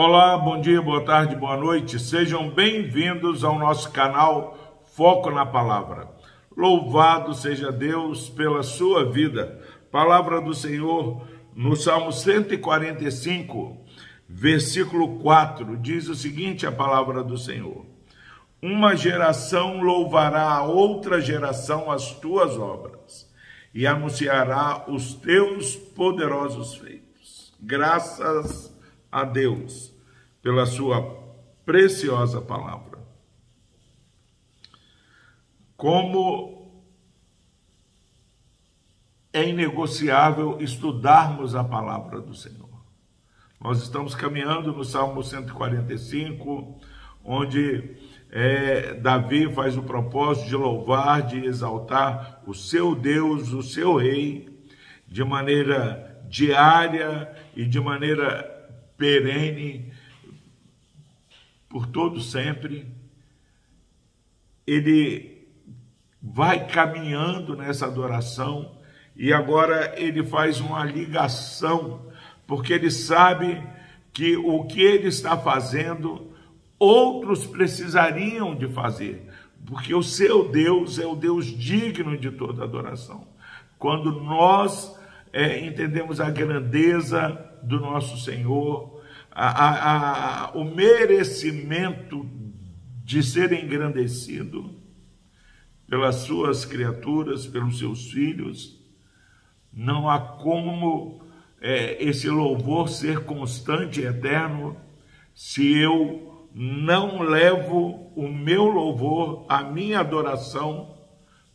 Olá, bom dia, boa tarde, boa noite. Sejam bem-vindos ao nosso canal Foco na Palavra. Louvado seja Deus pela sua vida. Palavra do Senhor no Salmo 145, versículo 4, diz o seguinte: a palavra do Senhor. Uma geração louvará a outra geração as tuas obras e anunciará os teus poderosos feitos. Graças a Deus pela sua preciosa palavra. Como é inegociável estudarmos a palavra do Senhor. Nós estamos caminhando no Salmo 145, onde é, Davi faz o propósito de louvar, de exaltar o seu Deus, o seu Rei, de maneira diária e de maneira perene, por todo sempre. Ele vai caminhando nessa adoração e agora ele faz uma ligação, porque ele sabe que o que ele está fazendo outros precisariam de fazer, porque o seu Deus é o Deus digno de toda adoração. Quando nós é, entendemos a grandeza do nosso Senhor, a, a, o merecimento de ser engrandecido pelas suas criaturas, pelos seus filhos, não há como é, esse louvor ser constante e eterno se eu não levo o meu louvor, a minha adoração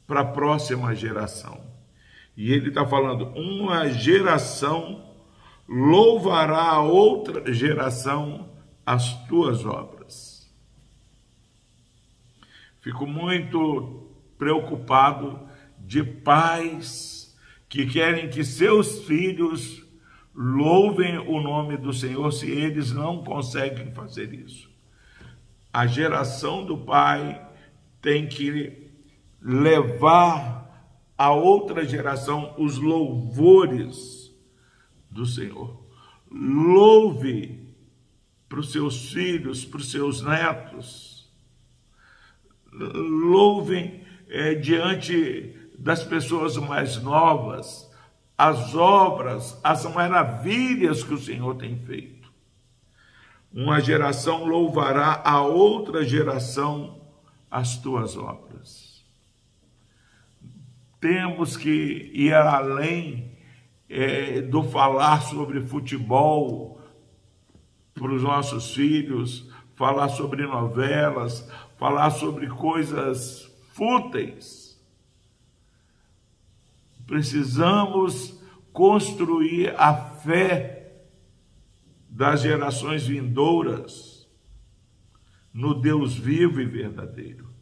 para a próxima geração. E ele está falando, uma geração louvará a outra geração as tuas obras. Fico muito preocupado de pais que querem que seus filhos louvem o nome do Senhor se eles não conseguem fazer isso a geração do pai tem que levar a outra geração os louvores do Senhor. Louve para os seus filhos, para os seus netos. Louvem é, diante das pessoas mais novas as obras, as maravilhas que o Senhor tem feito. Uma geração louvará a outra geração as tuas obras. Temos que ir além é, do falar sobre futebol para os nossos filhos, falar sobre novelas, falar sobre coisas fúteis. Precisamos construir a fé das gerações vindouras no Deus vivo e verdadeiro.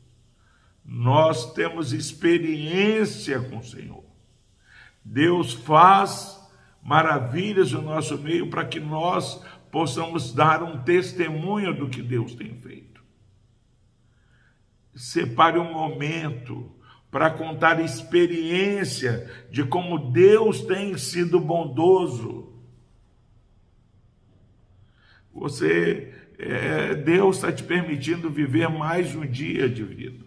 Nós temos experiência com o Senhor. Deus faz maravilhas no nosso meio para que nós possamos dar um testemunho do que Deus tem feito. Separe um momento para contar experiência de como Deus tem sido bondoso você, é, Deus está te permitindo viver mais um dia de vida.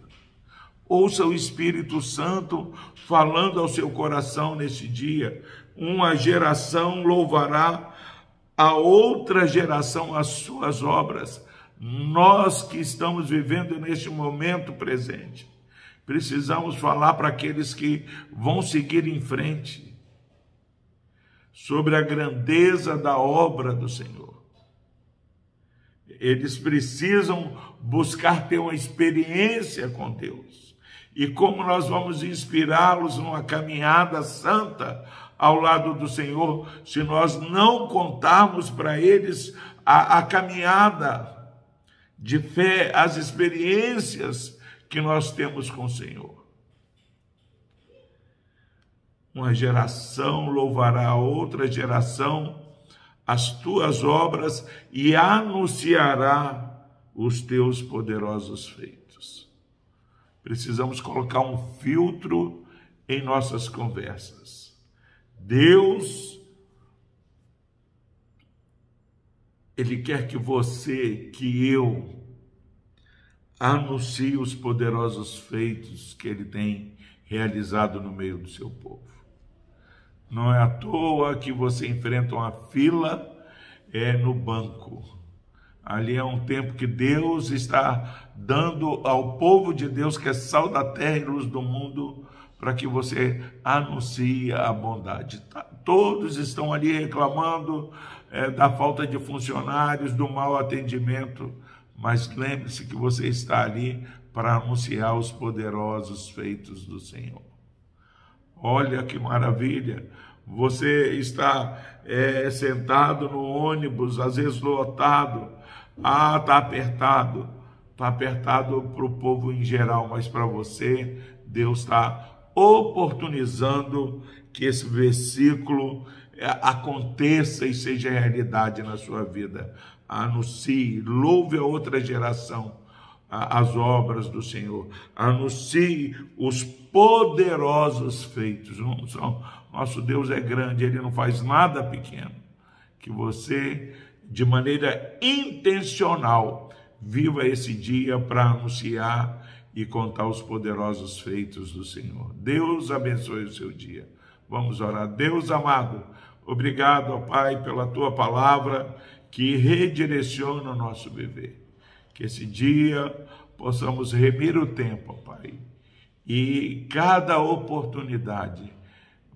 Ouça o Espírito Santo falando ao seu coração nesse dia. Uma geração louvará a outra geração as suas obras. Nós que estamos vivendo neste momento presente, precisamos falar para aqueles que vão seguir em frente sobre a grandeza da obra do Senhor. Eles precisam buscar ter uma experiência com Deus. E como nós vamos inspirá-los numa caminhada santa ao lado do Senhor, se nós não contarmos para eles a, a caminhada de fé, as experiências que nós temos com o Senhor. Uma geração louvará a outra geração as tuas obras e anunciará os teus poderosos feitos. Precisamos colocar um filtro em nossas conversas. Deus Ele quer que você, que eu, anuncie os poderosos feitos que ele tem realizado no meio do seu povo. Não é à toa que você enfrenta uma fila é, no banco. Ali é um tempo que Deus está dando ao povo de Deus, que é sal da terra e luz do mundo, para que você anuncie a bondade. Tá, todos estão ali reclamando é, da falta de funcionários, do mau atendimento, mas lembre-se que você está ali para anunciar os poderosos feitos do Senhor. Olha que maravilha! Você está é, sentado no ônibus, às vezes lotado, ah, está apertado, está apertado para o povo em geral, mas para você, Deus está oportunizando que esse versículo é, aconteça e seja realidade na sua vida. Anuncie, louve a outra geração as obras do Senhor. Anuncie os poderosos feitos. Nosso Deus é grande, ele não faz nada pequeno. Que você, de maneira intencional, viva esse dia para anunciar e contar os poderosos feitos do Senhor. Deus abençoe o seu dia. Vamos orar. Deus amado, obrigado, ó Pai, pela tua palavra que redireciona o nosso viver. Que esse dia possamos remir o tempo, ó Pai, e cada oportunidade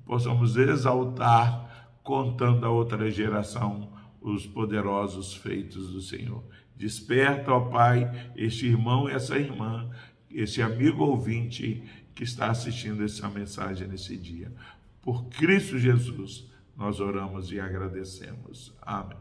possamos exaltar, contando a outra geração os poderosos feitos do Senhor. Desperta, ó Pai, este irmão e essa irmã, esse amigo ouvinte que está assistindo essa mensagem nesse dia. Por Cristo Jesus, nós oramos e agradecemos. Amém.